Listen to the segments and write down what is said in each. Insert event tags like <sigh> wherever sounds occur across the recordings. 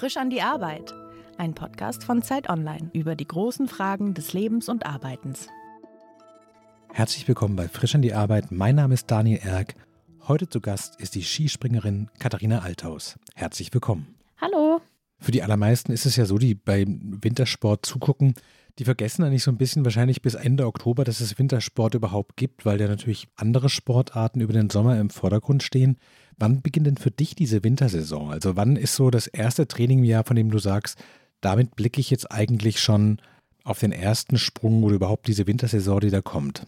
Frisch an die Arbeit. Ein Podcast von Zeit Online über die großen Fragen des Lebens und Arbeitens. Herzlich willkommen bei Frisch an die Arbeit. Mein Name ist Daniel Erck. Heute zu Gast ist die Skispringerin Katharina Althaus. Herzlich willkommen. Hallo. Für die allermeisten ist es ja so, die beim Wintersport zugucken, die vergessen eigentlich so ein bisschen wahrscheinlich bis Ende Oktober, dass es Wintersport überhaupt gibt, weil ja natürlich andere Sportarten über den Sommer im Vordergrund stehen. Wann beginnt denn für dich diese Wintersaison? Also wann ist so das erste Training im Jahr, von dem du sagst, damit blicke ich jetzt eigentlich schon auf den ersten Sprung oder überhaupt diese Wintersaison, die da kommt?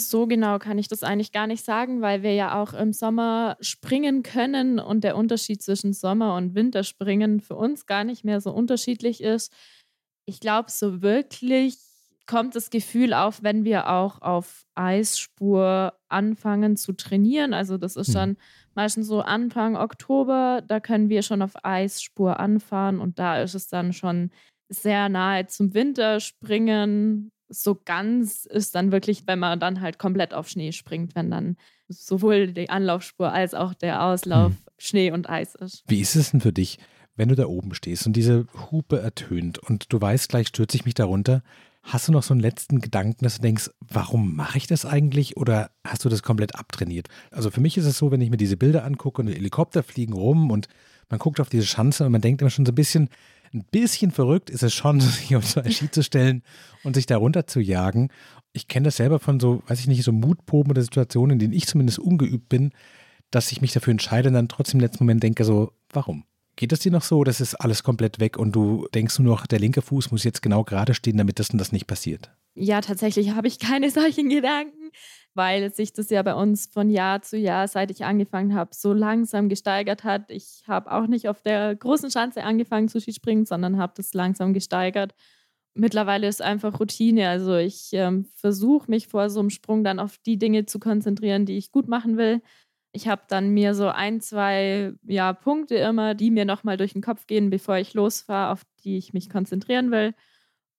So genau kann ich das eigentlich gar nicht sagen, weil wir ja auch im Sommer springen können und der Unterschied zwischen Sommer- und Winterspringen für uns gar nicht mehr so unterschiedlich ist. Ich glaube, so wirklich kommt das Gefühl auf, wenn wir auch auf Eisspur anfangen zu trainieren. Also das ist hm. dann meistens so Anfang Oktober, da können wir schon auf Eisspur anfahren und da ist es dann schon sehr nahe zum Winterspringen. So ganz ist dann wirklich, wenn man dann halt komplett auf Schnee springt, wenn dann sowohl die Anlaufspur als auch der Auslauf hm. Schnee und Eis ist. Wie ist es denn für dich, wenn du da oben stehst und diese Hupe ertönt und du weißt, gleich stürze ich mich darunter, hast du noch so einen letzten Gedanken, dass du denkst, warum mache ich das eigentlich oder hast du das komplett abtrainiert? Also für mich ist es so, wenn ich mir diese Bilder angucke und die Helikopter fliegen rum und man guckt auf diese Schanze und man denkt immer schon so ein bisschen, ein bisschen verrückt ist es schon, <laughs> sich auf so ein Ski zu stellen und sich da runter zu jagen. Ich kenne das selber von so, weiß ich nicht, so Mutproben oder Situationen, in denen ich zumindest ungeübt bin, dass ich mich dafür entscheide und dann trotzdem im letzten Moment denke so, warum? Geht es dir noch so, dass ist alles komplett weg und du denkst nur noch, der linke Fuß muss jetzt genau gerade stehen, damit das und das nicht passiert? Ja, tatsächlich habe ich keine <laughs> solchen Gedanken, weil sich das ja bei uns von Jahr zu Jahr, seit ich angefangen habe, so langsam gesteigert hat. Ich habe auch nicht auf der großen Schanze angefangen zu Skispringen, sondern habe das langsam gesteigert. Mittlerweile ist einfach Routine. Also ich ähm, versuche mich vor so einem Sprung dann auf die Dinge zu konzentrieren, die ich gut machen will. Ich habe dann mir so ein, zwei ja, Punkte immer, die mir nochmal durch den Kopf gehen, bevor ich losfahre, auf die ich mich konzentrieren will.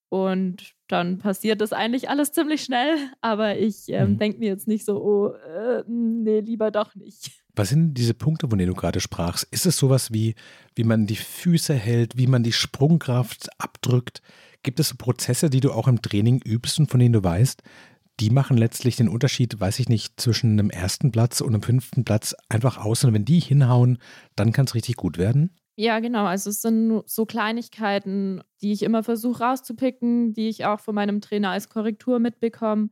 Und dann passiert das eigentlich alles ziemlich schnell, <laughs> aber ich ähm, mhm. denke mir jetzt nicht so, oh, äh, nee, lieber doch nicht. Was sind diese Punkte, von denen du gerade sprachst? Ist es sowas wie, wie man die Füße hält, wie man die Sprungkraft abdrückt? Gibt es so Prozesse, die du auch im Training übst und von denen du weißt, die machen letztlich den Unterschied, weiß ich nicht, zwischen einem ersten Platz und einem fünften Platz einfach aus. Und wenn die hinhauen, dann kann es richtig gut werden. Ja, genau. Also es sind so Kleinigkeiten, die ich immer versuche rauszupicken, die ich auch von meinem Trainer als Korrektur mitbekomme.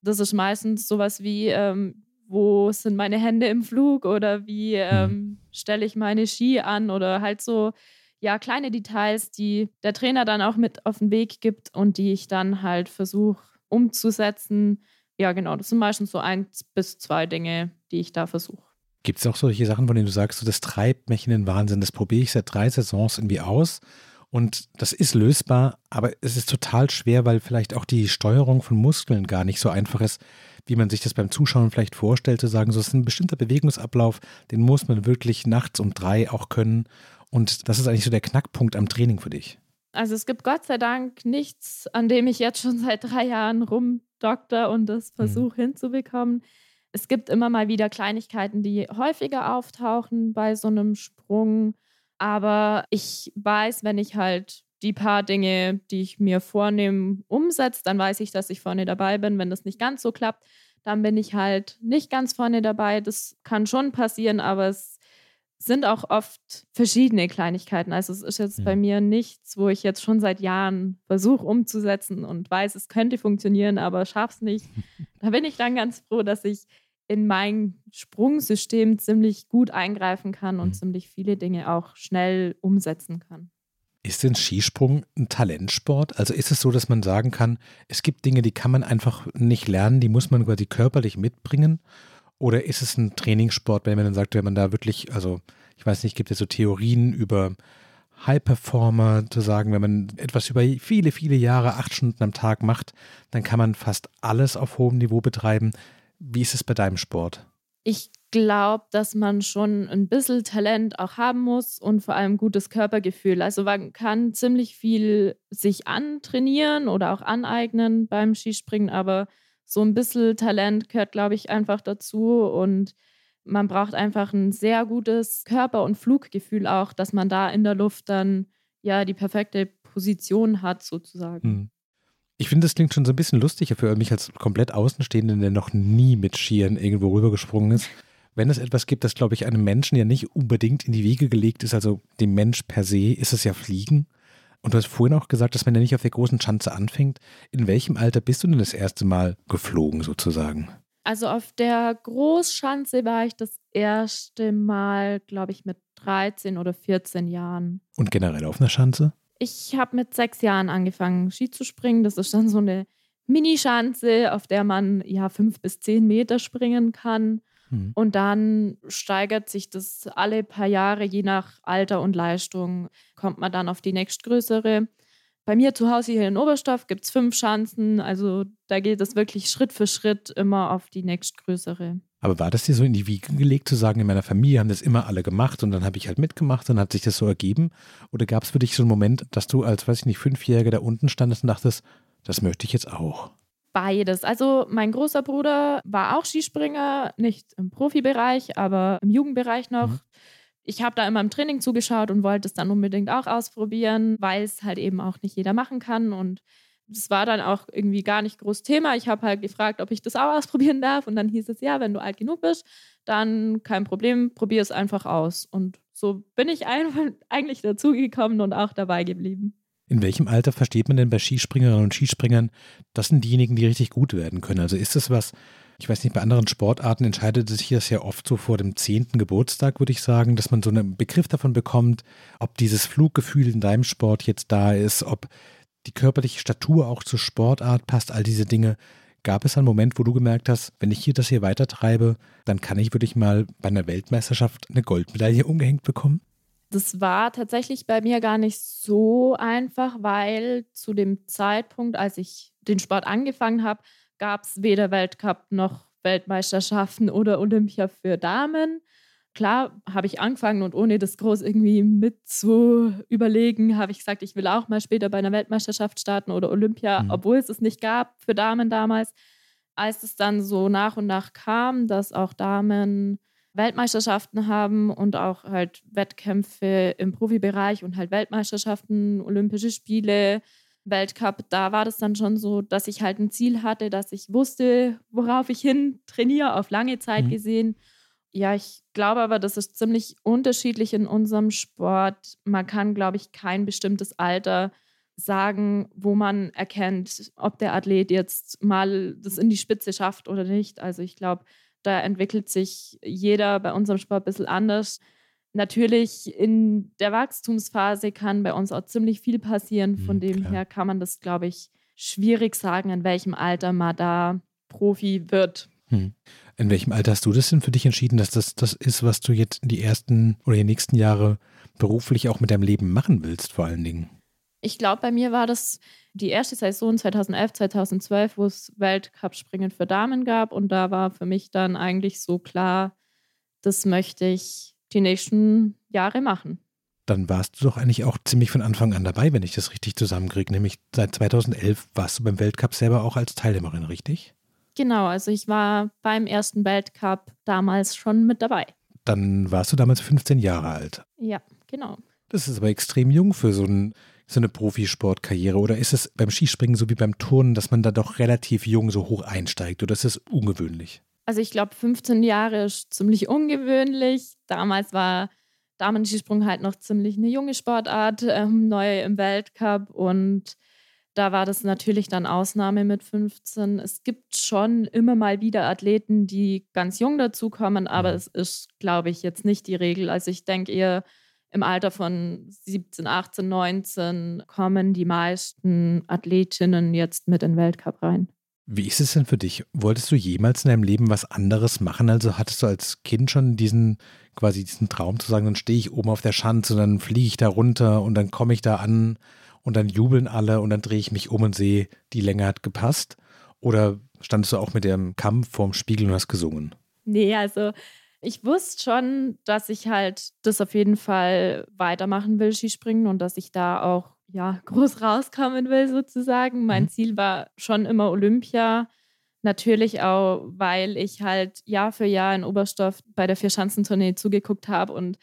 Das ist meistens sowas wie, ähm, wo sind meine Hände im Flug oder wie mhm. ähm, hm. stelle ich meine Ski an oder halt so, ja, kleine Details, die der Trainer dann auch mit auf den Weg gibt und die ich dann halt versuche umzusetzen. Ja, genau, das sind meistens so eins bis zwei Dinge, die ich da versuche. Gibt es auch solche Sachen, von denen du sagst, so, das treibt mich in den Wahnsinn, das probiere ich seit drei Saisons irgendwie aus und das ist lösbar, aber es ist total schwer, weil vielleicht auch die Steuerung von Muskeln gar nicht so einfach ist, wie man sich das beim Zuschauen vielleicht vorstellt, zu sagen, so ist ein bestimmter Bewegungsablauf, den muss man wirklich nachts um drei auch können und das ist eigentlich so der Knackpunkt am Training für dich. Also es gibt Gott sei Dank nichts, an dem ich jetzt schon <laughs> seit drei Jahren rumdokter und das mhm. versuche mhm. hinzubekommen. Es gibt immer mal wieder Kleinigkeiten, die häufiger auftauchen bei so einem Sprung. Aber ich weiß, wenn ich halt die paar Dinge, die ich mir vornehme, umsetze, dann weiß ich, dass ich vorne dabei bin. Wenn das nicht ganz so klappt, dann bin ich halt nicht ganz vorne dabei. Das kann schon passieren, aber es sind auch oft verschiedene Kleinigkeiten. Also es ist jetzt ja. bei mhm. mir nichts, wo ich jetzt schon seit Jahren versuche umzusetzen und weiß, es könnte funktionieren, aber schaffe es nicht. <laughs> da bin ich dann ganz froh, dass ich in mein Sprungsystem ziemlich gut eingreifen kann und mhm. ziemlich viele Dinge auch schnell umsetzen kann. Ist denn Skisprung ein Talentsport? Also ist es so, dass man sagen kann, es gibt Dinge, die kann man einfach nicht lernen, die muss man quasi körperlich mitbringen? Oder ist es ein Trainingssport, wenn man dann sagt, wenn man da wirklich, also ich weiß nicht, gibt es so Theorien über High Performer zu sagen, wenn man etwas über viele, viele Jahre, acht Stunden am Tag macht, dann kann man fast alles auf hohem Niveau betreiben. Wie ist es bei deinem Sport? Ich glaube, dass man schon ein bisschen Talent auch haben muss und vor allem gutes Körpergefühl. Also man kann ziemlich viel sich antrainieren oder auch aneignen beim Skispringen, aber so ein bisschen Talent gehört, glaube ich, einfach dazu. Und man braucht einfach ein sehr gutes Körper- und Fluggefühl auch, dass man da in der Luft dann ja die perfekte Position hat sozusagen. Hm. Ich finde, das klingt schon so ein bisschen lustiger für mich als komplett Außenstehenden, der noch nie mit Skiern irgendwo rübergesprungen ist. Wenn es etwas gibt, das, glaube ich, einem Menschen ja nicht unbedingt in die Wege gelegt ist, also dem Mensch per se, ist es ja Fliegen. Und du hast vorhin auch gesagt, dass man ja nicht auf der großen Schanze anfängt. In welchem Alter bist du denn das erste Mal geflogen sozusagen? Also auf der Großschanze war ich das erste Mal, glaube ich, mit 13 oder 14 Jahren. Und generell auf einer Schanze? Ich habe mit sechs Jahren angefangen, Ski zu springen. Das ist dann so eine Minischanze, auf der man ja fünf bis zehn Meter springen kann. Mhm. Und dann steigert sich das alle paar Jahre, je nach Alter und Leistung, kommt man dann auf die nächstgrößere. Bei mir zu Hause hier in Oberstoff gibt es fünf Schanzen. Also da geht es wirklich Schritt für Schritt immer auf die nächstgrößere. Aber war das dir so in die Wiege gelegt, zu sagen, in meiner Familie haben das immer alle gemacht und dann habe ich halt mitgemacht und hat sich das so ergeben? Oder gab es für dich so einen Moment, dass du als, weiß ich nicht, Fünfjähriger da unten standest und dachtest, das möchte ich jetzt auch? Beides. Also mein großer Bruder war auch Skispringer, nicht im Profibereich, aber im Jugendbereich noch. Mhm. Ich habe da immer im Training zugeschaut und wollte es dann unbedingt auch ausprobieren, weil es halt eben auch nicht jeder machen kann. Und das war dann auch irgendwie gar nicht groß Thema. Ich habe halt gefragt, ob ich das auch ausprobieren darf. Und dann hieß es, ja, wenn du alt genug bist, dann kein Problem, probier es einfach aus. Und so bin ich <laughs> eigentlich dazugekommen und auch dabei geblieben. In welchem Alter versteht man denn bei Skispringerinnen und Skispringern, das sind diejenigen, die richtig gut werden können? Also ist das was, ich weiß nicht, bei anderen Sportarten entscheidet sich das ja oft so vor dem zehnten Geburtstag, würde ich sagen, dass man so einen Begriff davon bekommt, ob dieses Fluggefühl in deinem Sport jetzt da ist, ob die körperliche Statur auch zur Sportart passt, all diese Dinge. Gab es einen Moment, wo du gemerkt hast, wenn ich hier das hier weitertreibe, dann kann ich wirklich mal bei einer Weltmeisterschaft eine Goldmedaille umgehängt bekommen? Das war tatsächlich bei mir gar nicht so einfach, weil zu dem Zeitpunkt, als ich den Sport angefangen habe, gab es weder Weltcup noch Weltmeisterschaften oder Olympia für Damen. Klar, habe ich angefangen und ohne das groß irgendwie mit zu überlegen, habe ich gesagt, ich will auch mal später bei einer Weltmeisterschaft starten oder Olympia, mhm. obwohl es es nicht gab für Damen damals. Als es dann so nach und nach kam, dass auch Damen Weltmeisterschaften haben und auch halt Wettkämpfe im Profibereich und halt Weltmeisterschaften, Olympische Spiele, Weltcup, da war das dann schon so, dass ich halt ein Ziel hatte, dass ich wusste, worauf ich hin trainiere, auf lange Zeit mhm. gesehen. Ja, ich glaube aber, das ist ziemlich unterschiedlich in unserem Sport. Man kann, glaube ich, kein bestimmtes Alter sagen, wo man erkennt, ob der Athlet jetzt mal das in die Spitze schafft oder nicht. Also ich glaube, da entwickelt sich jeder bei unserem Sport ein bisschen anders. Natürlich in der Wachstumsphase kann bei uns auch ziemlich viel passieren. Von mhm, dem klar. her kann man das, glaube ich, schwierig sagen, in welchem Alter man da Profi wird. Hm. In welchem Alter hast du das denn für dich entschieden, dass das das ist, was du jetzt in die ersten oder die nächsten Jahre beruflich auch mit deinem Leben machen willst, vor allen Dingen? Ich glaube, bei mir war das die erste Saison 2011, 2012, wo es Weltcup-Springen für Damen gab. Und da war für mich dann eigentlich so klar, das möchte ich die nächsten Jahre machen. Dann warst du doch eigentlich auch ziemlich von Anfang an dabei, wenn ich das richtig zusammenkriege. Nämlich seit 2011 warst du beim Weltcup selber auch als Teilnehmerin, richtig? Genau, also ich war beim ersten Weltcup damals schon mit dabei. Dann warst du damals 15 Jahre alt. Ja, genau. Das ist aber extrem jung für so ein so eine Profisportkarriere? Oder ist es beim Skispringen so wie beim Turnen, dass man da doch relativ jung so hoch einsteigt? Oder ist es ungewöhnlich? Also ich glaube, 15 Jahre ist ziemlich ungewöhnlich. Damals war Damen-Skisprung halt noch ziemlich eine junge Sportart, ähm, neu im Weltcup und da war das natürlich dann Ausnahme mit 15. Es gibt schon immer mal wieder Athleten, die ganz jung dazukommen, aber mhm. es ist, glaube ich, jetzt nicht die Regel. Also ich denke eher, im Alter von 17, 18, 19 kommen die meisten Athletinnen jetzt mit in den Weltcup rein. Wie ist es denn für dich? Wolltest du jemals in deinem Leben was anderes machen? Also hattest du als Kind schon diesen quasi diesen Traum zu sagen, dann stehe ich oben auf der Schanze und dann fliege ich da runter und dann komme ich da an und dann jubeln alle und dann drehe ich mich um und sehe, die Länge hat gepasst? Oder standest du auch mit dem Kampf vorm Spiegel und hast gesungen? Nee, also ich wusste schon, dass ich halt das auf jeden Fall weitermachen will, Skispringen, und dass ich da auch ja, <laughs> groß rauskommen will, sozusagen. Mein mhm. Ziel war schon immer Olympia. Natürlich auch, weil ich halt Jahr für Jahr in Oberstoff bei der Vierschanzentournee zugeguckt habe und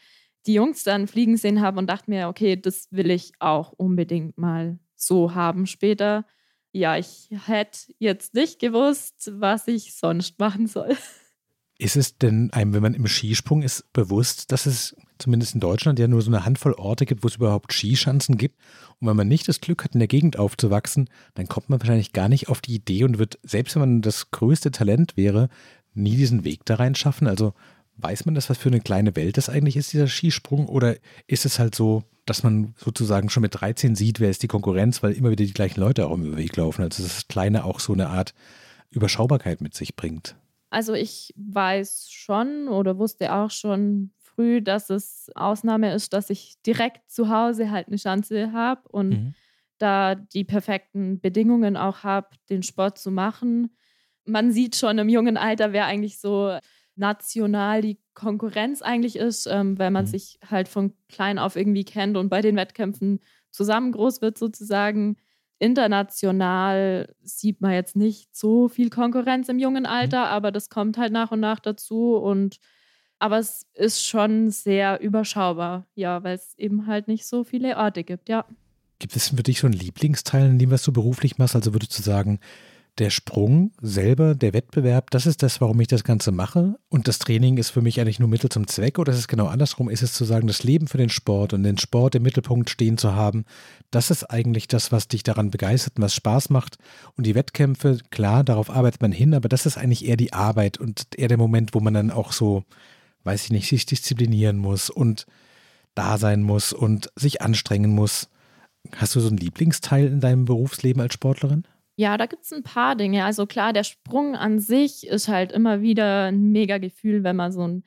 die Jungs dann fliegen sehen habe und dachte mir, okay, das will ich auch unbedingt mal so haben später. Ja, ich hätte jetzt nicht gewusst, was ich sonst machen soll. <laughs> Ist es denn einem, wenn man im Skisprung ist, bewusst, dass es zumindest in Deutschland ja nur so eine Handvoll Orte gibt, wo es überhaupt Skischanzen gibt? Und wenn man nicht das Glück hat, in der Gegend aufzuwachsen, dann kommt man wahrscheinlich gar nicht auf die Idee und wird, selbst wenn man das größte Talent wäre, nie diesen Weg da rein schaffen. Also weiß man das, was für eine kleine Welt das eigentlich ist, dieser Skisprung? Oder ist es halt so, dass man sozusagen schon mit 13 sieht, wer ist die Konkurrenz, weil immer wieder die gleichen Leute auch im Weg laufen? Also dass das Kleine auch so eine Art Überschaubarkeit mit sich bringt. Also ich weiß schon oder wusste auch schon früh, dass es Ausnahme ist, dass ich direkt zu Hause halt eine Chance habe und mhm. da die perfekten Bedingungen auch habe, den Sport zu machen. Man sieht schon im jungen Alter, wer eigentlich so national die Konkurrenz eigentlich ist, ähm, weil man mhm. sich halt von klein auf irgendwie kennt und bei den Wettkämpfen zusammen groß wird sozusagen international sieht man jetzt nicht so viel Konkurrenz im jungen mhm. Alter, mhm. aber das kommt halt nach und nach dazu und aber es ist schon sehr überschaubar, ja, weil es eben halt nicht so viele Orte gibt, ja. Gibt es für dich so einen Lieblingsteil, in dem was du beruflich machst? Also würdest du sagen, der Sprung selber, der Wettbewerb, das ist das, warum ich das Ganze mache. Und das Training ist für mich eigentlich nur Mittel zum Zweck. Oder ist es genau andersrum? Ist es zu sagen, das Leben für den Sport und den Sport im Mittelpunkt stehen zu haben, das ist eigentlich das, was dich daran begeistert und was Spaß macht. Und die Wettkämpfe, klar, darauf arbeitet man hin, aber das ist eigentlich eher die Arbeit und eher der Moment, wo man dann auch so, weiß ich nicht, sich disziplinieren muss und da sein muss und sich anstrengen muss. Hast du so einen Lieblingsteil in deinem Berufsleben als Sportlerin? Ja, da gibt es ein paar Dinge. Also klar, der Sprung an sich ist halt immer wieder ein mega Gefühl, wenn man so einen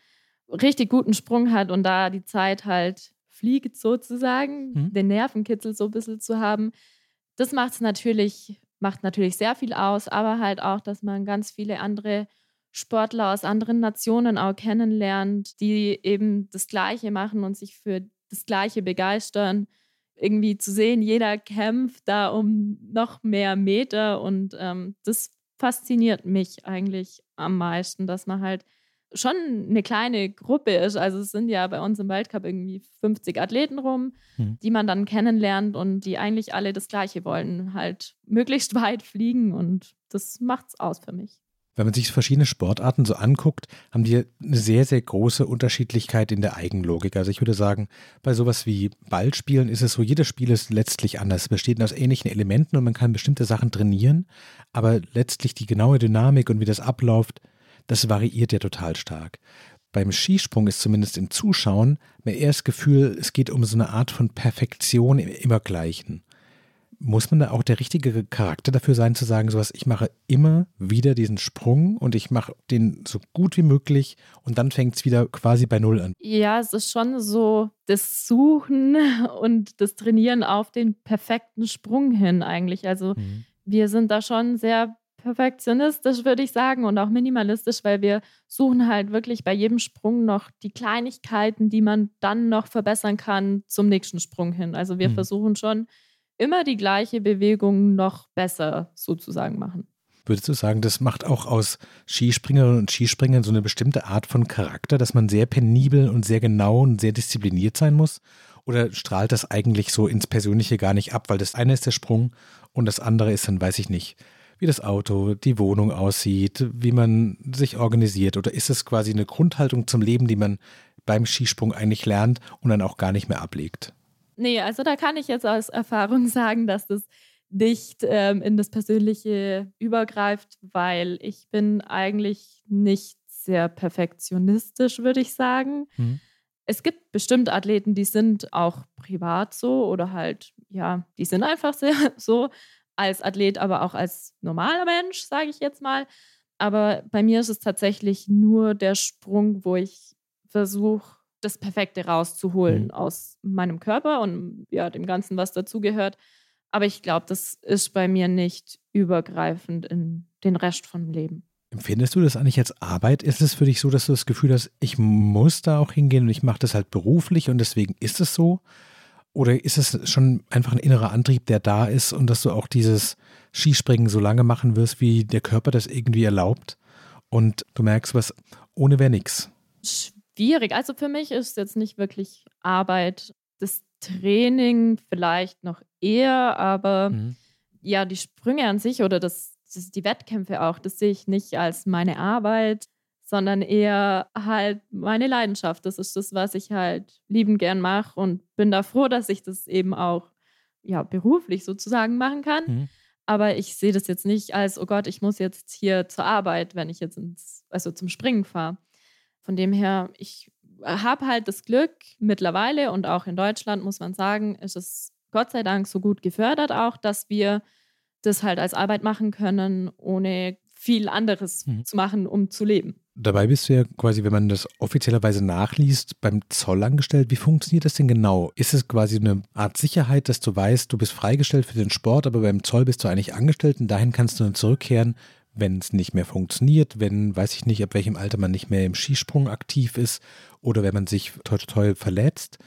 richtig guten Sprung hat und da die Zeit halt fliegt sozusagen, mhm. den Nervenkitzel so ein bisschen zu haben. Das macht natürlich, macht natürlich sehr viel aus, aber halt auch, dass man ganz viele andere Sportler aus anderen Nationen auch kennenlernt, die eben das Gleiche machen und sich für das Gleiche begeistern irgendwie zu sehen, jeder kämpft da um noch mehr Meter und ähm, das fasziniert mich eigentlich am meisten, dass man halt schon eine kleine Gruppe ist. Also es sind ja bei uns im Weltcup irgendwie 50 Athleten rum, mhm. die man dann kennenlernt und die eigentlich alle das Gleiche wollen, halt möglichst <laughs> weit fliegen und das macht's aus für mich wenn man sich verschiedene Sportarten so anguckt, haben die eine sehr, sehr große Unterschiedlichkeit in der Eigenlogik. Also ich würde sagen, bei sowas wie Ballspielen ist es so, jedes Spiel ist letztlich anders. Es besteht aus ähnlichen Elementen und man kann bestimmte Sachen trainieren, aber letztlich die genaue Dynamik und wie das abläuft, das variiert ja total stark. Beim Skisprung ist zumindest im Zuschauen mir eher das Gefühl, es geht um so eine Art von Perfektion im Immergleichen muss man da auch der richtige Charakter dafür sein, zu sagen, sowas, ich mache immer wieder diesen Sprung und ich mache den so gut wie möglich und dann fängt es wieder quasi bei Null an. Ja, es ist schon so das Suchen <laughs> und das Trainieren auf den perfekten Sprung hin eigentlich. Also mhm. wir sind da schon sehr perfektionistisch, würde ich sagen, und auch minimalistisch, weil wir suchen halt wirklich bei jedem Sprung noch die Kleinigkeiten, die man dann noch verbessern kann zum nächsten Sprung hin. Also wir mhm. versuchen schon, immer die gleiche Bewegung noch besser sozusagen machen. Würdest du sagen, das macht auch aus Skispringerinnen und Skispringern so eine bestimmte Art von Charakter, dass man sehr penibel und sehr genau und sehr diszipliniert sein muss? Oder strahlt das eigentlich so ins Persönliche gar nicht ab? Weil das eine ist der Sprung und das andere ist dann, weiß ich nicht, wie das Auto, die Wohnung aussieht, wie man sich organisiert. Oder ist es quasi eine Grundhaltung zum Leben, die man beim Skisprung eigentlich lernt und dann auch gar nicht mehr ablegt? Nee, also da kann ich jetzt aus Erfahrung <laughs> sagen, dass das nicht ähm, in das Persönliche übergreift, weil ich bin eigentlich nicht sehr perfektionistisch, würde ich sagen. Mhm. Es gibt bestimmt Athleten, die sind auch privat so oder halt, ja, die sind einfach sehr <laughs> so als Athlet, aber auch als normaler Mensch, sage ich jetzt mal. Aber bei mir ist es tatsächlich nur der Sprung, wo ich versuche, das Perfekte rauszuholen mhm. aus meinem Körper und ja, dem Ganzen, was dazugehört. Aber ich glaube, das ist bei mir nicht übergreifend in den Rest vom Leben. Empfindest du das eigentlich als Arbeit? Ist es für dich so, dass du das Gefühl hast, ich muss da auch hingehen und ich mache das halt beruflich und deswegen ist es so? Oder ist es schon einfach ein innerer Antrieb, der da ist und dass du auch dieses Skispringen so lange machen wirst, wie der Körper das irgendwie erlaubt? Und du merkst, was ohne wäre nichts. Schwierig. Also für mich ist es jetzt nicht wirklich Arbeit. Das Training vielleicht noch eher, aber mhm. ja, die Sprünge an sich oder das, das, die Wettkämpfe auch, das sehe ich nicht als meine Arbeit, sondern eher halt meine Leidenschaft. Das ist das, was ich halt liebend gern mache und bin da froh, dass ich das eben auch ja, beruflich sozusagen machen kann. Mhm. Aber ich sehe das jetzt nicht als, oh Gott, ich muss jetzt hier zur Arbeit, wenn ich jetzt ins, also zum Springen fahre. Von dem her, ich habe halt das Glück mittlerweile und auch in Deutschland, muss man sagen, ist es Gott sei Dank so gut gefördert auch, dass wir das halt als Arbeit machen können, ohne viel anderes mhm. zu machen, um zu leben. Dabei bist du ja quasi, wenn man das offiziellerweise nachliest, beim Zoll angestellt. Wie funktioniert das denn genau? Ist es quasi eine Art Sicherheit, dass du weißt, du bist freigestellt für den Sport, aber beim Zoll bist du eigentlich angestellt und dahin kannst du dann zurückkehren, wenn es nicht mehr funktioniert, wenn, weiß ich nicht, ab welchem Alter man nicht mehr im Skisprung aktiv ist oder wenn man sich toll, toll verletzt.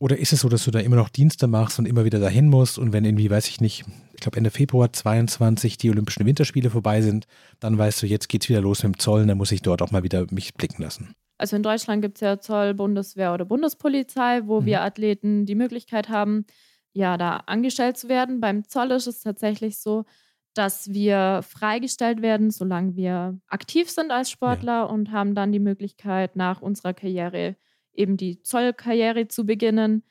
Oder ist es so, dass du da immer noch Dienste machst und immer wieder dahin musst und wenn irgendwie, weiß ich nicht, ich glaube Ende Februar 22 die Olympischen Winterspiele vorbei sind, dann weißt du, jetzt geht's wieder los mit dem Zoll, dann muss ich dort auch mal wieder mich blicken lassen. Also in Deutschland gibt es ja Zoll, Bundeswehr oder Bundespolizei, wo mhm. wir Athleten die Möglichkeit haben, ja, da angestellt zu werden. Beim Zoll ist es tatsächlich so, dass wir freigestellt werden, solange wir aktiv sind als Sportler ja. und haben dann die Möglichkeit, nach unserer Karriere eben die Zollkarriere zu beginnen.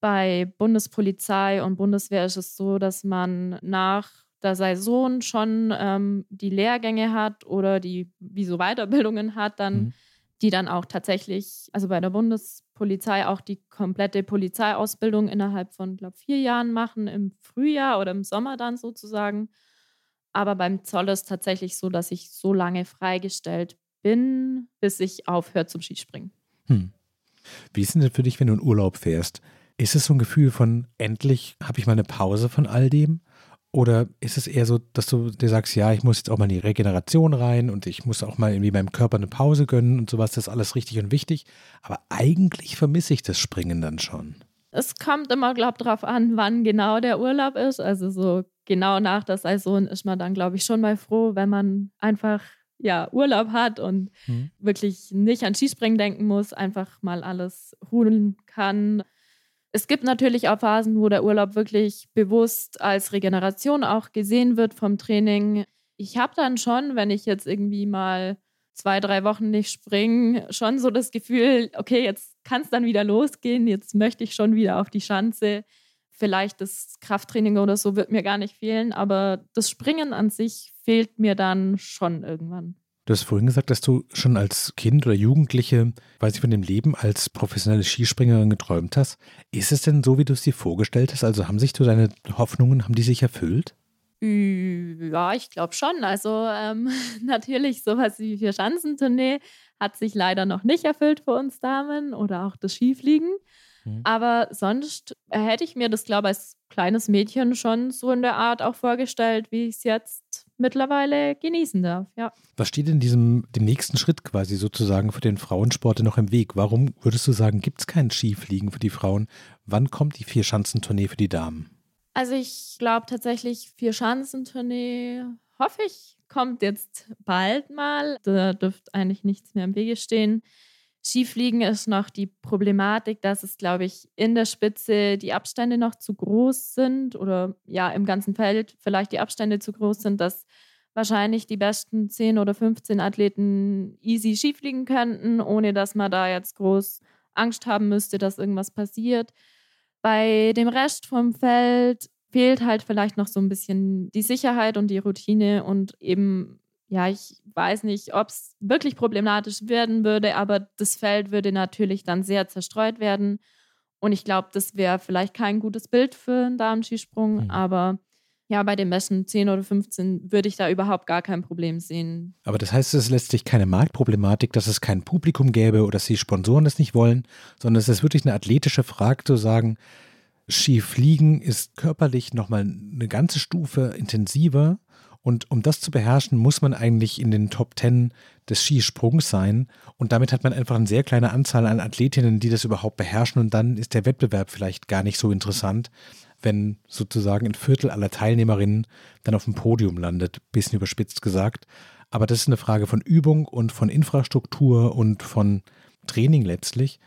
Bei Bundespolizei und Bundeswehr ist es so, dass man nach der Saison schon ähm, die Lehrgänge hat oder die wie so Weiterbildungen hat, dann mhm. die dann auch tatsächlich, also bei der Bundespolizei auch die komplette Polizeiausbildung innerhalb von, glaube vier Jahren machen, im Frühjahr oder im Sommer dann sozusagen. Aber beim Zoll ist es tatsächlich so, dass ich so lange freigestellt bin, bis ich aufhöre zum Skispringen. Hm. Wie ist denn das für dich, wenn du in Urlaub fährst? Ist es so ein Gefühl von, endlich habe ich mal eine Pause von all dem? Oder ist es eher so, dass du dir sagst, ja, ich muss jetzt auch mal in die Regeneration rein und ich muss auch mal irgendwie meinem Körper eine Pause gönnen und sowas, das ist alles richtig und wichtig. Aber eigentlich vermisse ich das Springen dann schon. Es kommt immer, glaube ich, darauf an, wann genau der Urlaub ist. Also so genau nach der Saison ist man dann, glaube ich, schon mal froh, wenn man einfach ja, Urlaub hat und mhm. wirklich nicht an Skispringen denken muss, einfach mal alles ruhen kann. Es gibt natürlich auch Phasen, wo der Urlaub wirklich bewusst als Regeneration auch gesehen wird vom Training. Ich habe dann schon, wenn ich jetzt irgendwie mal zwei, drei Wochen nicht springe, schon so das Gefühl, okay, jetzt kann es dann wieder losgehen, jetzt möchte ich schon wieder auf die Schanze. Vielleicht das Krafttraining oder so wird mir gar nicht fehlen, aber das Springen an sich fehlt mir dann schon irgendwann. Du hast vorhin gesagt, dass du schon als Kind oder Jugendliche, weiß ich, von dem Leben als professionelle Skispringerin geträumt hast. Ist es denn so, wie du es dir vorgestellt hast? Also haben sich so deine Hoffnungen, haben die sich erfüllt? Ja, ich glaube schon. Also ähm, <laughs> natürlich sowas wie vier Schanzentournee hat sich leider noch nicht erfüllt für uns Damen oder auch das Skifliegen. Mhm. Aber sonst hätte ich mir das, glaube ich, als kleines Mädchen schon so in der Art auch vorgestellt, wie ich es jetzt mittlerweile genießen darf. Ja. Was steht in diesem dem nächsten Schritt quasi sozusagen für den Frauensport noch im Weg? Warum würdest du sagen, gibt es kein Skifliegen für die Frauen? Wann kommt die Vierschanzentournee für die Damen? Also ich glaube tatsächlich, Vierschanzentournee, hoffe ich, kommt jetzt bald mal. Da dürfte eigentlich nichts mehr im Wege stehen. Skifliegen ist noch die Problematik, dass es, glaube ich, in der Spitze die Abstände noch zu groß sind oder ja, im ganzen Feld vielleicht die Abstände zu groß sind, dass wahrscheinlich die besten 10 oder 15 Athleten easy Skifliegen könnten, ohne dass man da jetzt groß Angst haben müsste, dass irgendwas passiert. Bei dem Rest vom Feld fehlt halt vielleicht noch so ein bisschen die Sicherheit und die Routine und eben ja, ich weiß nicht, ob es wirklich problematisch werden würde, aber das Feld würde natürlich dann sehr zerstreut werden. Und ich glaube, das wäre vielleicht kein gutes Bild für einen Damenskisprung, mhm. aber ja, bei den Messen 10 oder 15 würde ich da überhaupt gar kein Problem sehen. Aber das heißt, es ist letztlich keine Marktproblematik, dass es kein Publikum gäbe oder dass die Sponsoren das nicht wollen, sondern es ist wirklich eine athletische Frage zu sagen, Skifliegen ist körperlich nochmal eine ganze Stufe intensiver Und um das zu beherrschen, muss man eigentlich in den Top Ten des Skisprungs sein. Und damit hat man einfach eine sehr kleine Anzahl an Athletinnen, die das überhaupt beherrschen. Und dann ist der Wettbewerb vielleicht gar nicht so interessant, wenn sozusagen ein Viertel aller Teilnehmerinnen dann auf dem Podium landet, bisschen überspitzt gesagt. Aber das ist eine Frage von Übung und von Infrastruktur und von Training letztlich.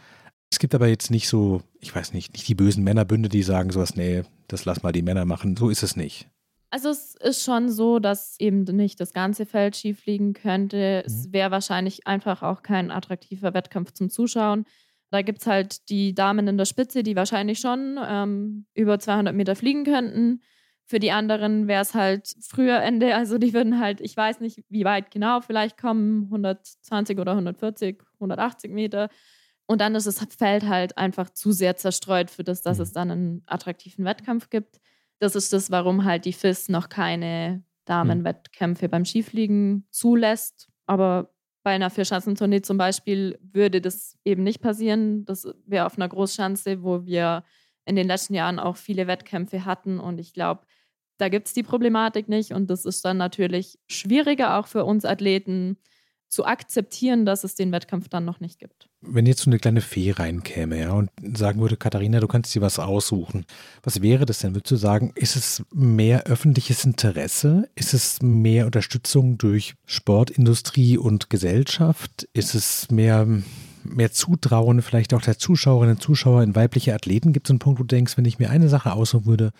Es gibt aber jetzt nicht so, ich weiß nicht, nicht die bösen Männerbünde, die sagen sowas, nee, das lass mal die Männer machen. So ist es nicht. Also es ist schon so, dass eben nicht das ganze Feld schief liegen könnte. Mhm. Es wäre wahrscheinlich einfach auch kein attraktiver Wettkampf zum Zuschauen. Da gibt es halt die Damen in der Spitze, die wahrscheinlich schon ähm, über 200 Meter fliegen könnten. Für die anderen wäre es halt früher Ende. Also die würden halt, ich weiß nicht, wie weit genau, vielleicht kommen 120 oder 140, 180 Meter. Und dann ist das Feld halt einfach zu sehr zerstreut für das, dass mhm. es dann einen attraktiven Wettkampf gibt. Das ist das, warum halt die FIS noch keine Damenwettkämpfe beim Skifliegen zulässt. Aber bei einer Vierschanzentournee zum Beispiel würde das eben nicht passieren. Das wäre auf einer Großschanze, wo wir in den letzten Jahren auch viele Wettkämpfe hatten. Und ich glaube, da gibt es die Problematik nicht. Und das ist dann natürlich schwieriger auch für uns Athleten, zu akzeptieren, dass es den Wettkampf dann noch nicht gibt. Wenn jetzt so eine kleine Fee reinkäme ja, und sagen würde, Katharina, du kannst dir was aussuchen, was wäre das denn? Würdest du sagen, ist es mehr öffentliches Interesse? Ist es mehr Unterstützung durch Sportindustrie und Gesellschaft? Ist es mehr, mehr Zutrauen vielleicht auch der Zuschauerinnen und Zuschauer in weibliche Athleten? Gibt es einen Punkt, wo du denkst, wenn ich mir eine Sache aussuchen würde,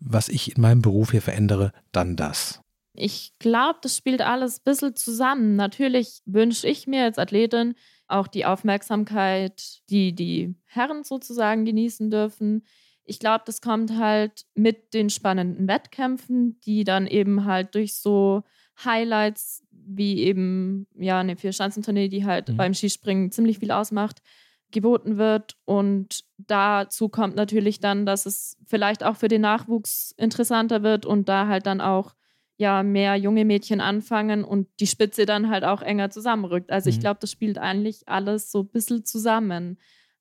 was ich in meinem Beruf hier verändere, dann das? Ich glaube, das spielt alles ein bisschen zusammen. Natürlich wünsche ich mir als Athletin auch die Aufmerksamkeit, die die Herren sozusagen genießen dürfen. Ich glaube, das kommt halt mit den spannenden Wettkämpfen, die dann eben halt durch so Highlights wie eben ja eine Vierschanzentournee, die halt mhm. beim Skispringen ziemlich viel ausmacht, geboten wird. Und dazu kommt natürlich dann, dass es vielleicht auch für den Nachwuchs interessanter wird und da halt dann auch ja mehr junge Mädchen anfangen und die Spitze dann halt auch enger zusammenrückt. Also mhm. ich glaube, das spielt eigentlich alles so ein bisschen zusammen.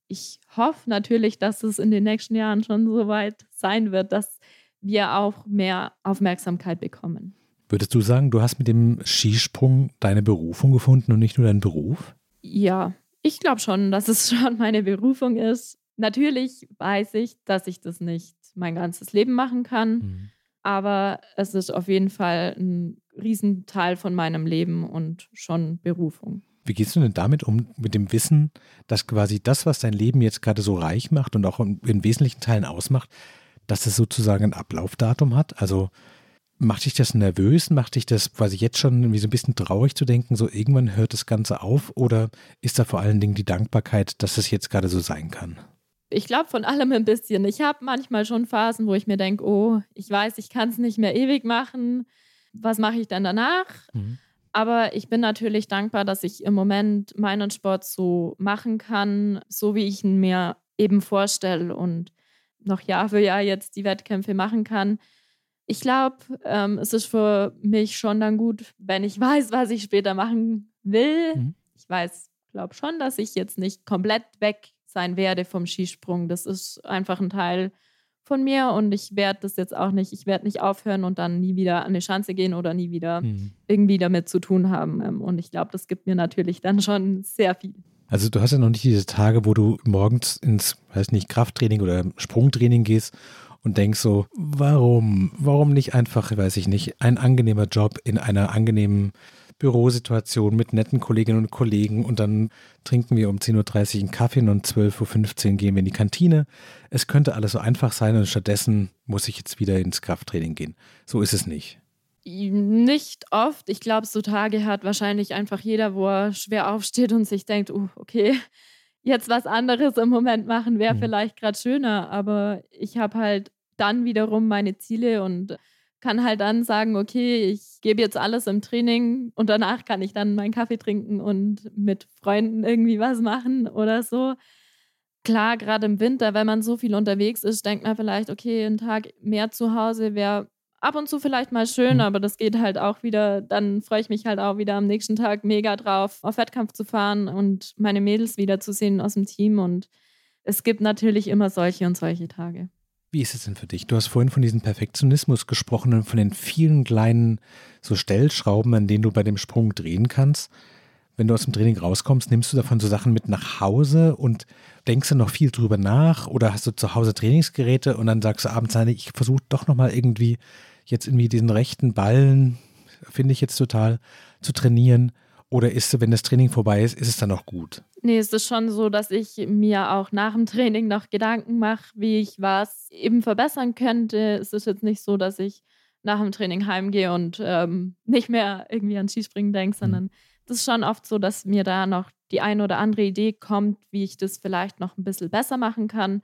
Ich hoffe natürlich, dass es in den nächsten Jahren schon so weit sein wird, dass wir auch mehr Aufmerksamkeit bekommen. Würdest du sagen, du hast mit dem Skisprung deine Berufung gefunden und nicht nur deinen Beruf? Ja, ich glaube schon, dass es <laughs> schon meine Berufung ist. Natürlich weiß ich, dass ich das nicht mein ganzes Leben machen kann. Mhm aber es ist auf jeden Fall ein Riesenteil von meinem Leben und schon Berufung. Wie gehst du denn damit um, mit dem Wissen, dass quasi das, was dein Leben jetzt gerade so reich macht und auch in, wesentlichen Teilen ausmacht, dass es sozusagen ein Ablaufdatum hat? Also macht dich das nervös? Macht dich das quasi jetzt schon irgendwie so ein bisschen traurig zu denken, so irgendwann hört das Ganze auf? Oder ist da vor allen Dingen die Dankbarkeit, dass es jetzt gerade so sein kann? Ich glaube von allem ein bisschen. Ich habe manchmal schon Phasen, wo ich mir denke, oh, ich weiß, ich kann es nicht mehr ewig machen. Was mache ich dann danach? Mhm. Aber ich bin natürlich dankbar, dass ich im Moment meinen Sport so machen kann, so wie ich ihn mir eben vorstelle und noch Jahr für Jahr jetzt die Wettkämpfe machen kann. Ich glaube, ähm, es ist für mich schon dann gut, wenn ich <laughs> weiß, was ich später machen will. Mhm. Ich weiß, glaube schon, dass ich jetzt nicht komplett weg sein werde vom Skisprung. Das ist einfach ein Teil von mir und ich werde das jetzt auch nicht, ich werde nicht aufhören und dann nie wieder an die Schanze gehen oder nie wieder mhm. irgendwie damit zu tun haben. Ähm, und ich glaube, das gibt mir natürlich dann schon sehr viel. Also du hast ja noch nicht diese Tage, wo du morgens ins, weiß nicht, Krafttraining oder Sprungtraining gehst und denkst so, warum, warum nicht einfach, weiß ich nicht, ein angenehmer Job in einer angenehmen Bürosituation mit netten Kolleginnen und Kollegen und dann trinken wir um 10.30 Uhr einen Kaffee und um 12.15 Uhr gehen wir in die Kantine. Es könnte alles so einfach sein und stattdessen muss ich jetzt wieder ins Krafttraining gehen. So ist es nicht. Nicht oft. Ich glaube, so Tage hat wahrscheinlich einfach jeder, wo er schwer aufsteht und sich denkt, uh, okay, jetzt was anderes im Moment machen wäre mhm. vielleicht gerade schöner. Aber ich habe halt dann wiederum meine Ziele und kann halt dann sagen, okay, ich gebe jetzt alles im Training und danach kann ich dann meinen Kaffee trinken und mit Freunden irgendwie was machen oder so. Klar, gerade im Winter, wenn man so viel unterwegs ist, denkt man vielleicht, okay, ein Tag mehr zu Hause wäre ab und zu vielleicht mal schön, mhm. aber das geht halt auch wieder, dann freue ich mich halt auch wieder am nächsten Tag mega drauf, auf Wettkampf zu fahren und meine Mädels wiederzusehen aus dem Team und es gibt natürlich immer solche und solche Tage. Wie ist es denn für dich? Du hast vorhin von diesem Perfektionismus gesprochen und von den vielen kleinen so Stellschrauben, an denen du bei dem Sprung drehen kannst. Wenn du aus dem Training rauskommst, nimmst du davon so Sachen mit nach Hause und denkst du noch viel drüber nach oder hast du zu Hause Trainingsgeräte und dann sagst du abends, ich versuche doch nochmal irgendwie jetzt irgendwie diesen rechten Ballen, finde ich jetzt total, zu trainieren oder ist, es, wenn das Training vorbei ist, ist es dann auch gut? Nee, es ist schon so, dass ich mir auch nach dem Training noch Gedanken mache, wie ich was eben verbessern könnte. Es ist jetzt nicht so, dass ich nach dem Training heimgehe und ähm, nicht mehr irgendwie an Skispringen denke, mhm. sondern das ist schon oft so, dass mir da noch die eine oder andere Idee kommt, wie ich das vielleicht noch ein bisschen besser machen kann.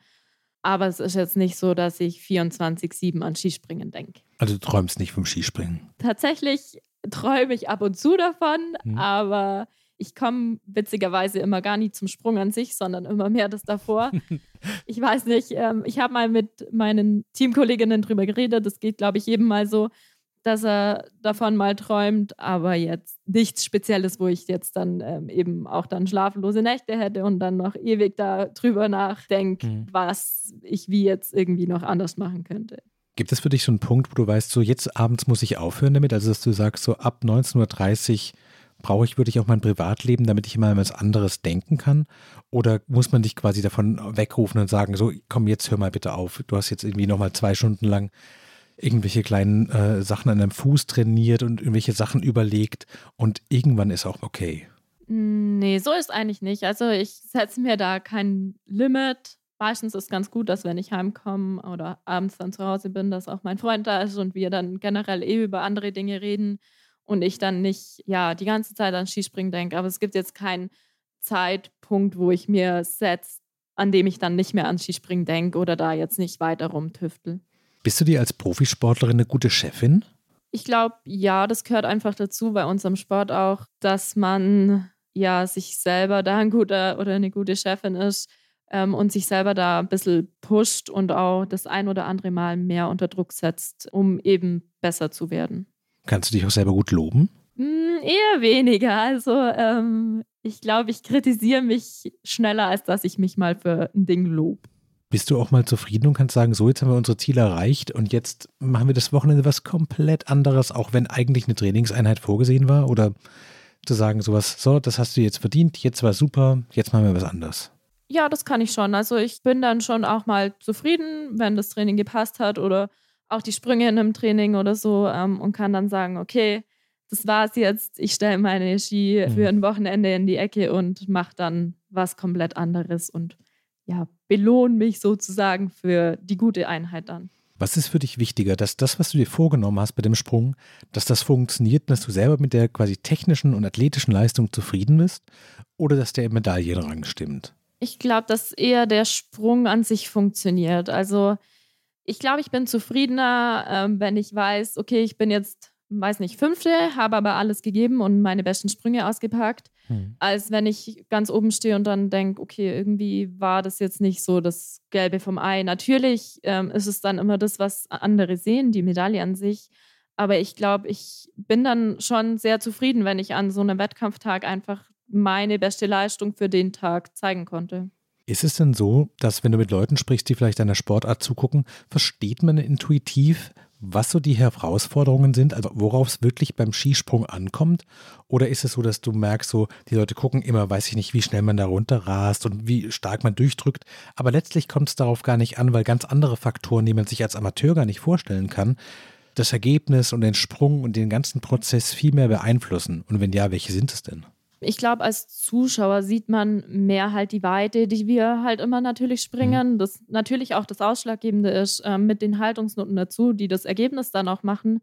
Aber es ist jetzt nicht so, dass ich 24-7 an Skispringen denke. Also du träumst nicht vom Skispringen? Tatsächlich träume ich ab und zu davon, mhm. aber ich komme witzigerweise immer gar nie zum Sprung an sich, sondern immer mehr das davor. <laughs> ich weiß nicht, ähm, ich habe mal mit meinen Teamkolleginnen drüber geredet, das geht, glaube ich, jedem mal so, dass er davon mal träumt, aber jetzt nichts Spezielles, wo ich jetzt dann ähm, eben auch dann schlaflose Nächte hätte und dann noch ewig darüber nachdenke, mhm. was ich wie jetzt irgendwie noch anders machen könnte. Gibt es für dich so einen Punkt, wo du weißt, so jetzt abends muss ich aufhören damit? Also, dass du sagst, so ab 19.30 Uhr brauche ich wirklich auch mein Privatleben, damit ich immer an was anderes denken kann? Oder muss man dich quasi davon wegrufen und sagen, so komm, jetzt hör mal bitte auf. Du hast jetzt irgendwie nochmal zwei Stunden lang irgendwelche kleinen äh, Sachen an deinem Fuß trainiert und irgendwelche Sachen überlegt und irgendwann ist auch okay. Nee, so ist eigentlich nicht. Also ich setze mir da kein Limit meistens ist ganz gut, dass wenn ich heimkomme oder abends dann zu Hause bin, dass auch mein Freund da ist und wir dann generell eh über andere Dinge reden und ich dann nicht, ja, die ganze Zeit an Skispringen denke. Aber es gibt jetzt keinen Zeitpunkt, wo ich mir setze, an dem ich dann nicht mehr an Skispringen denke oder da jetzt nicht weiter rumtüftel. Bist du dir als Profisportlerin eine gute Chefin? Ich glaube, ja, das gehört einfach dazu bei unserem Sport auch, dass man ja sich selber da ein guter oder eine gute Chefin ist ähm, und sich selber da ein bisschen pusht und auch das ein oder andere Mal mehr unter Druck setzt, um eben besser zu werden. Kannst du dich auch selber gut loben? Mm, eher weniger. Also ähm, ich glaube, ich kritisiere mich schneller, als dass ich mich mal für ein Ding lobe. Bist du auch mal zufrieden und kannst sagen, so jetzt haben wir unsere Ziele erreicht und jetzt machen wir das Wochenende was komplett anderes, auch wenn eigentlich eine Trainingseinheit vorgesehen war? Oder zu sagen sowas, so, das hast du jetzt verdient, jetzt war super, jetzt machen wir was anderes? Ja, das kann ich schon. Also ich bin dann schon auch mal zufrieden, wenn das Training gepasst hat oder auch die Sprünge in einem Training oder so ähm, und kann dann sagen, okay, das war's jetzt. Ich stelle meine Ski für ein Wochenende in die Ecke und mache dann was komplett anderes und ja, belohne mich sozusagen für die gute Einheit dann. Was ist für dich wichtiger, dass das, was du dir vorgenommen hast bei dem Sprung, dass das funktioniert, dass du selber mit der quasi technischen und athletischen Leistung zufrieden bist oder dass der Medaillenrang stimmt? Ich glaube, dass eher der Sprung an sich funktioniert. Also ich glaube, ich bin zufriedener, ähm, wenn ich weiß, okay, ich bin jetzt, weiß nicht, fünfte, habe aber alles gegeben und meine besten Sprünge ausgepackt, hm. als wenn ich ganz oben stehe und dann denke, okay, irgendwie war das jetzt nicht so das Gelbe vom Ei. Natürlich ähm, ist es dann immer das, was andere sehen, die Medaille an sich. Aber ich glaube, ich bin dann schon sehr zufrieden, wenn ich an so einem Wettkampftag einfach meine beste Leistung für den Tag zeigen konnte. Ist es denn so, dass wenn du mit Leuten sprichst, die vielleicht deiner Sportart zugucken, versteht man intuitiv, was so die Herausforderungen sind, also worauf es wirklich beim Skisprung ankommt? Oder ist es so, dass du merkst, so die Leute gucken immer, weiß ich nicht, wie schnell man da runterrast und wie stark man durchdrückt, aber letztlich kommt es darauf gar nicht an, weil ganz andere Faktoren, die man sich als Amateur gar nicht vorstellen kann, das Ergebnis und den Sprung und den ganzen Prozess viel mehr beeinflussen. Und wenn ja, welche sind es denn? Ich glaube, als Zuschauer sieht man mehr halt die Weite, die wir halt immer natürlich springen. Mhm. Das natürlich auch das Ausschlaggebende ist äh, mit den Haltungsnoten dazu, die das Ergebnis dann auch machen.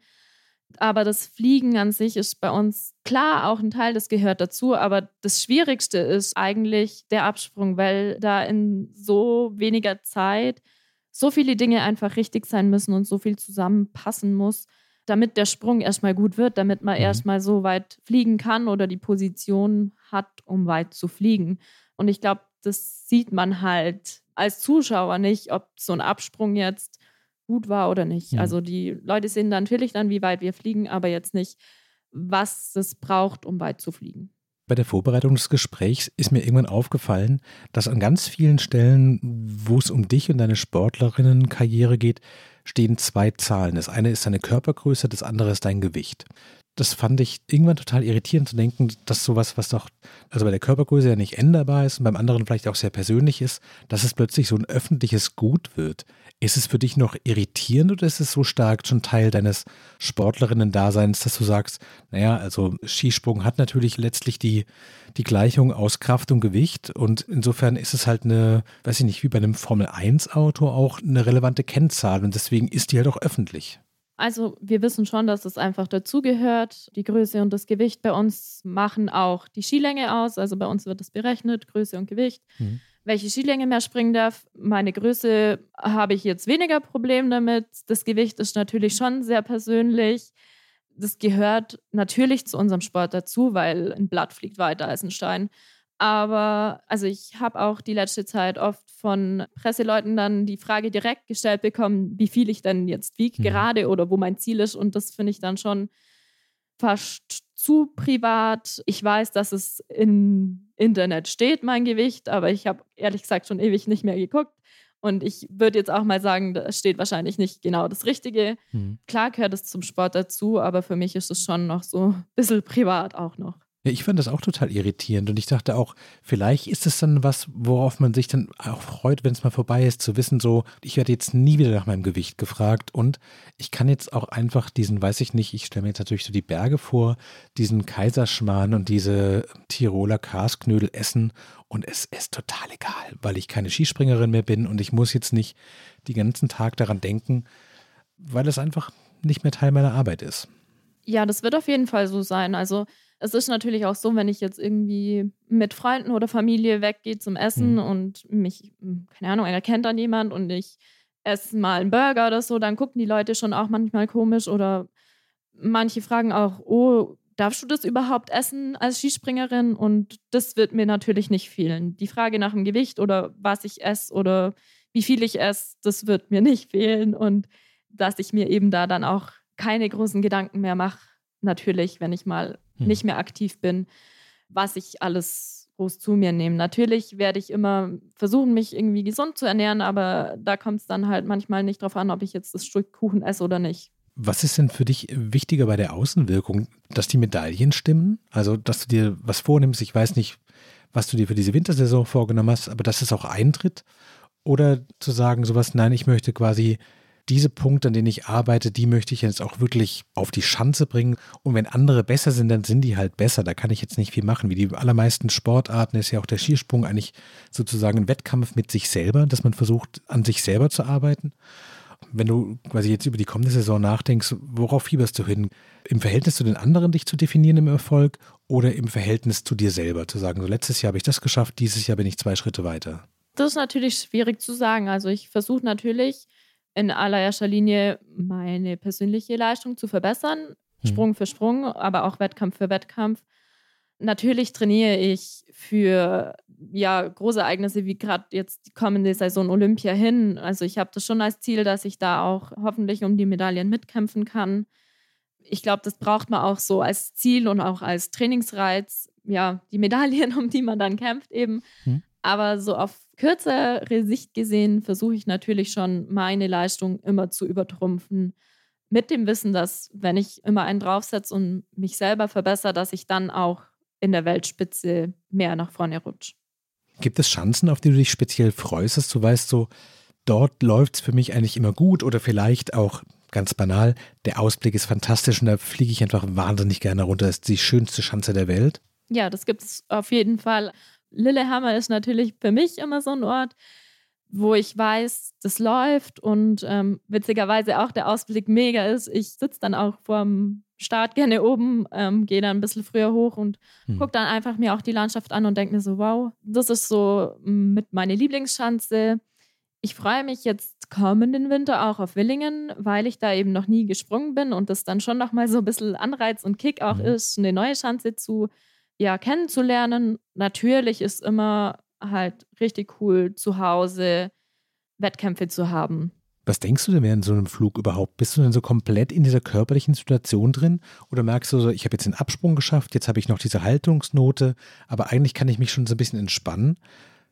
Aber das Fliegen an sich ist bei uns klar auch ein Teil, das gehört dazu. Aber das Schwierigste ist eigentlich der Absprung, weil da in so weniger Zeit so viele Dinge einfach richtig sein müssen und so viel zusammenpassen muss damit der Sprung erstmal gut wird, damit man mhm. erstmal so weit fliegen kann oder die Position hat, um weit zu fliegen. Und ich glaube, das sieht man halt als Zuschauer nicht, ob so ein Absprung jetzt gut war oder nicht. Mhm. Also die Leute sehen natürlich dann, wie weit wir fliegen, aber jetzt nicht, was es braucht, um weit zu fliegen. Bei der Vorbereitung des Gesprächs ist mir irgendwann aufgefallen, dass an ganz vielen Stellen, wo es um dich und deine Sportlerinnenkarriere geht, stehen zwei Zahlen. Das eine ist deine Körpergröße, das andere ist dein Gewicht das fand ich irgendwann total irritierend zu denken, dass sowas, was doch, also bei der Körpergröße ja nicht änderbar ist und beim anderen vielleicht auch sehr persönlich ist, dass es plötzlich so ein öffentliches Gut wird. Ist es für dich noch irritierend oder ist es so stark schon Teil deines Sportlerinnen-Daseins, dass du sagst, naja, also Skisprung hat natürlich letztlich die, die Gleichung aus Kraft und Gewicht und insofern ist es halt eine, weiß ich nicht, wie bei einem Formel-1-Auto auch eine relevante Kennzahl und deswegen ist die halt auch öffentlich. Also wir wissen schon, dass es einfach dazugehört. Die Größe und das Gewicht bei uns machen auch die Skilänge aus. Also bei uns wird das berechnet, Größe und Gewicht. Mhm. Welche Skilänge mehr springen darf. Meine Größe habe ich jetzt weniger Problem damit. Das Gewicht ist natürlich schon sehr persönlich. Das gehört natürlich zu unserem Sport dazu, weil ein Blatt fliegt weiter als ein Stein. Aber also ich habe auch die letzte Zeit oft von Presseleuten dann die Frage direkt gestellt bekommen, wie viel ich denn jetzt wiege mhm. gerade oder wo mein Ziel ist. Und das finde ich dann schon fast zu privat. Ich weiß, dass es im Internet steht, mein Gewicht, aber ich habe ehrlich gesagt schon ewig nicht mehr geguckt. Und ich würde jetzt auch mal sagen, da steht wahrscheinlich nicht genau das Richtige. Mhm. Klar gehört es zum Sport dazu, aber für mich ist es schon noch so ein bisschen privat auch noch. Ja, ich fand das auch total irritierend und ich dachte auch, vielleicht ist es dann was, worauf man sich dann auch freut, wenn es mal vorbei ist, zu wissen, so, ich werde jetzt nie wieder nach meinem Gewicht gefragt und ich kann jetzt auch einfach diesen, weiß ich nicht, ich stelle mir jetzt natürlich so die Berge vor, diesen Kaiserschmarrn und diese Tiroler Karsknödel essen und es ist total egal, weil ich keine Skispringerin mehr bin und ich muss jetzt nicht den ganzen Tag daran denken, weil es einfach nicht mehr Teil meiner Arbeit ist. Ja, das wird auf jeden Fall so sein. Also es ist natürlich auch so, wenn ich jetzt irgendwie mit Freunden oder Familie weggehe zum Essen mhm. und mich, hm, keine Ahnung, einer kennt dann jemand und ich esse mal einen Burger oder so, dann gucken die Leute schon auch manchmal komisch oder manche fragen auch, oh, darfst du das überhaupt essen als Skispringerin? Und das wird mir natürlich nicht fehlen. Die Frage nach dem Gewicht oder was ich esse oder wie viel ich esse, das wird mir nicht fehlen. Und dass ich mir eben da dann auch keine großen Gedanken mehr mache, natürlich, wenn ich mal hm. nicht mehr aktiv bin, was ich alles groß zu mir nehme. Natürlich werde ich immer versuchen, mich irgendwie gesund zu ernähren, aber da kommt es dann halt manchmal nicht drauf an, ob ich jetzt das Stück Kuchen esse oder nicht. Was ist denn für dich wichtiger bei der Außenwirkung? Dass die Medaillen stimmen? Also, dass du dir was vornimmst? Ich weiß nicht, was du dir für diese Wintersaison vorgenommen hast, aber dass es auch eintritt? Oder zu sagen, sowas, nein, ich möchte quasi diese Punkte, an denen ich arbeite, die möchte ich jetzt auch wirklich auf die Schanze bringen. Und wenn andere besser sind, dann sind die halt besser. Da kann ich jetzt nicht viel machen. Wie die allermeisten Sportarten ist ja auch der Skisprung eigentlich sozusagen ein Wettkampf mit sich selber, dass man versucht, an sich selber zu arbeiten. Wenn du quasi jetzt über die kommende Saison nachdenkst, worauf fieberst du hin? Im Verhältnis zu den anderen dich zu definieren im Erfolg oder im Verhältnis zu dir selber zu sagen, so letztes Jahr habe ich das geschafft, dieses Jahr bin ich zwei Schritte weiter? Das ist natürlich schwierig zu sagen. Also ich versuche natürlich in allererster Linie meine persönliche Leistung zu verbessern, mhm. Sprung für Sprung, aber auch Wettkampf für Wettkampf. Natürlich trainiere ich für ja, große Ereignisse wie gerade jetzt die kommende Saison Olympia hin. Also ich habe das schon als Ziel, dass ich da auch hoffentlich um die Medaillen mitkämpfen kann. Ich glaube, das braucht man auch so als Ziel und auch als Trainingsreiz, ja, die Medaillen, <laughs> um die man dann kämpft eben. Mhm. Aber so auf kürzere Sicht gesehen versuche ich natürlich schon, meine Leistung immer zu übertrumpfen. Mit dem Wissen, dass, wenn ich immer einen draufsetze und mich selber verbessere, dass ich dann auch in der Weltspitze mehr nach vorne rutsche. Gibt es Chancen, auf die du dich speziell freust, dass du weißt, so, dort läuft es für mich eigentlich immer gut oder vielleicht auch ganz banal, der Ausblick ist fantastisch und da fliege ich einfach wahnsinnig gerne runter. Das ist die schönste Chance der Welt. Ja, das gibt es auf jeden Fall. Lillehammer ist natürlich für mich immer so ein Ort, wo ich weiß, das läuft und ähm, witzigerweise auch der Ausblick mega ist. Ich sitze dann auch vorm Start gerne oben, ähm, gehe dann ein bisschen früher hoch und hm. gucke dann einfach mir auch die Landschaft an und denke mir so, wow, das ist so mit meine Lieblingsschanze. Ich freue mich jetzt kommenden Winter auch auf Willingen, weil ich da eben noch nie gesprungen bin und das dann schon nochmal so ein bisschen Anreiz und Kick auch mhm. ist, eine neue Schanze zu ja, kennenzulernen. Natürlich ist immer halt richtig cool, zu Hause Wettkämpfe zu haben. Was denkst du denn während so einem Flug überhaupt? Bist du denn so komplett in dieser körperlichen Situation drin? Oder merkst du so, ich habe jetzt den Absprung geschafft, jetzt habe ich noch diese Haltungsnote, aber eigentlich kann ich mich schon so ein bisschen entspannen?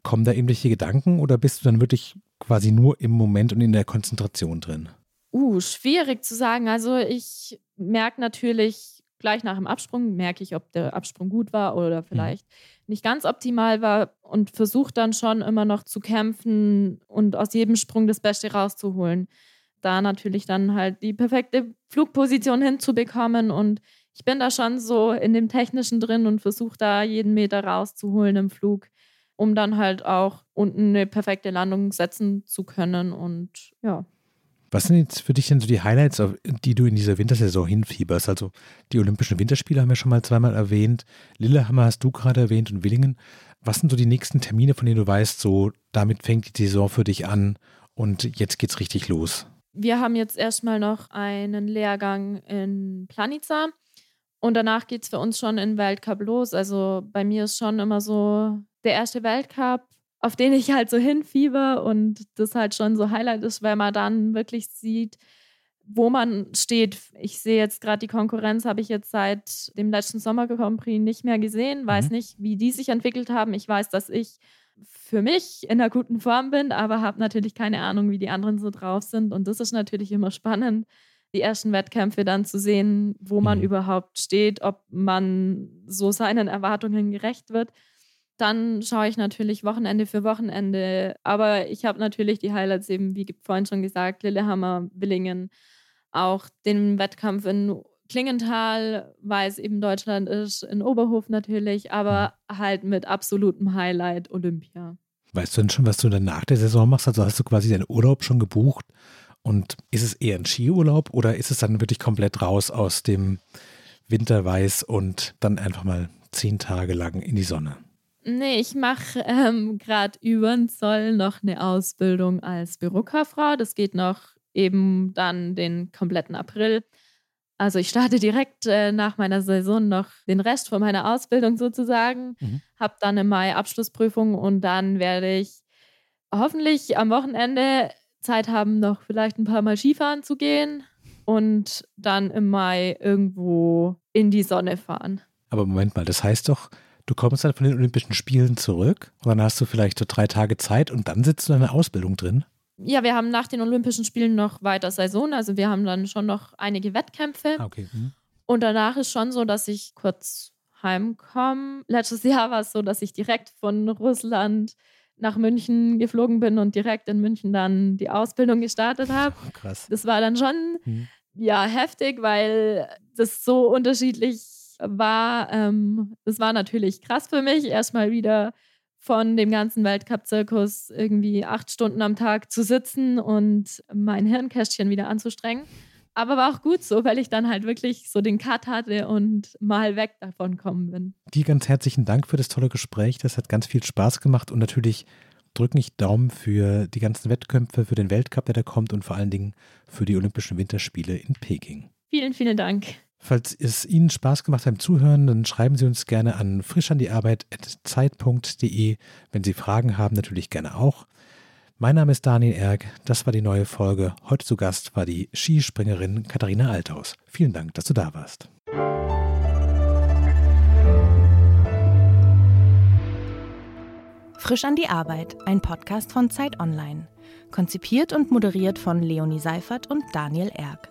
Kommen da irgendwelche Gedanken oder bist du dann wirklich quasi nur im Moment und in der Konzentration drin? Uh, schwierig zu sagen. Also ich merke natürlich gleich nach dem Absprung, merke ich, ob der Absprung gut war oder mhm. vielleicht mhm. nicht ganz optimal war und versuche dann schon immer noch zu kämpfen und aus jedem Sprung das Beste rauszuholen. Da natürlich dann halt die perfekte Flugposition hinzubekommen und ich bin da schon so in dem Technischen drin und versuche da jeden Meter rauszuholen im Flug, um dann halt auch unten eine perfekte Landung setzen zu können und ja. Was sind jetzt für dich denn so die Highlights, auf die du in dieser Wintersaison hinfieberst? Also die Olympischen Winterspiele haben wir schon mal zweimal erwähnt. Lillehammer hast du gerade erwähnt und Willingen. Was sind so die nächsten Termine, von denen du weißt, so damit fängt die Saison für dich an und jetzt geht's richtig los? Wir haben jetzt erstmal noch einen Lehrgang in Planica und danach geht es für uns schon in Weltcup los. Also bei mir ist schon immer so der erste Weltcup auf den ich halt so hinfieber und das halt schon so Highlight ist, weil man dann wirklich sieht, wo man steht. Ich sehe jetzt gerade die Konkurrenz, habe ich jetzt seit dem letzten Sommer Grand Prix nicht mehr gesehen, weiß mhm. nicht, wie die sich entwickelt haben. Ich weiß, dass ich für mich in einer guten Form bin, aber habe natürlich keine Ahnung, wie die anderen so drauf sind. Und das ist natürlich immer spannend, die ersten Wettkämpfe dann zu sehen, wo man mhm. überhaupt steht, ob man so seinen Erwartungen gerecht wird. Dann schaue ich natürlich Wochenende für Wochenende. Aber ich habe natürlich die Highlights eben, wie vorhin schon gesagt, Lillehammer, Willingen, auch den Wettkampf in Klingenthal, weil es eben Deutschland ist, in Oberhof natürlich, aber halt mit absolutem Highlight Olympia. Weißt du denn schon, was du dann nach der Saison machst? Also hast du quasi deinen Urlaub schon gebucht? Und ist es eher ein Skiurlaub oder ist es dann wirklich komplett raus aus dem Winterweiß und dann einfach mal zehn Tage lang in die Sonne? Nee, ich mache ähm, gerade über den Zoll noch eine Ausbildung als Bürokauffrau. Das geht noch eben dann den kompletten April. Also ich starte direkt äh, nach meiner Saison noch den Rest von meiner Ausbildung sozusagen, mhm. habe dann im Mai Abschlussprüfung und dann werde ich hoffentlich am Wochenende Zeit haben, noch vielleicht ein paar Mal Skifahren zu gehen und dann im Mai irgendwo in die Sonne fahren. Aber Moment mal, das heißt doch, du kommst dann von den Olympischen Spielen zurück und dann hast du vielleicht so drei Tage Zeit und dann sitzt du in einer Ausbildung drin. Ja, wir haben nach den Olympischen Spielen noch weiter Saison, also wir haben dann schon noch einige Wettkämpfe. Ah, okay. Mhm. Und danach ist schon so, dass ich kurz heimkomme. Letztes Jahr war es so, dass ich direkt von Russland nach München geflogen bin und direkt in München dann die Ausbildung gestartet habe. Krass. Das war dann schon mhm. ja heftig, weil das so unterschiedlich war, ähm, das war natürlich krass für mich, erstmal wieder von dem ganzen Weltcup-Zirkus irgendwie acht Stunden am Tag zu sitzen und mein Hirnkästchen wieder anzustrengen. Aber war auch gut so, weil ich dann halt wirklich so den Cut hatte und mal weg davon kommen bin. Dir ganz herzlichen Dank für das tolle Gespräch. Das hat ganz viel Spaß gemacht und natürlich drücke ich Daumen für die ganzen Wettkämpfe, für den Weltcup, der da kommt und vor allen Dingen für die Olympischen Winterspiele in Peking. Vielen, vielen Dank. Falls es Ihnen Spaß gemacht hat beim Zuhören, dann schreiben Sie uns gerne an frischandiearbeit.zeit.de. Wenn Sie Fragen haben, natürlich gerne auch. Mein Name ist Daniel Erg, das war die neue Folge. Heute zu Gast war die Skispringerin Katharina Althaus. Vielen Dank, dass du da warst. Frisch an die Arbeit, ein Podcast von Zeit Online. Konzipiert und moderiert von Leonie Seifert und Daniel Erg.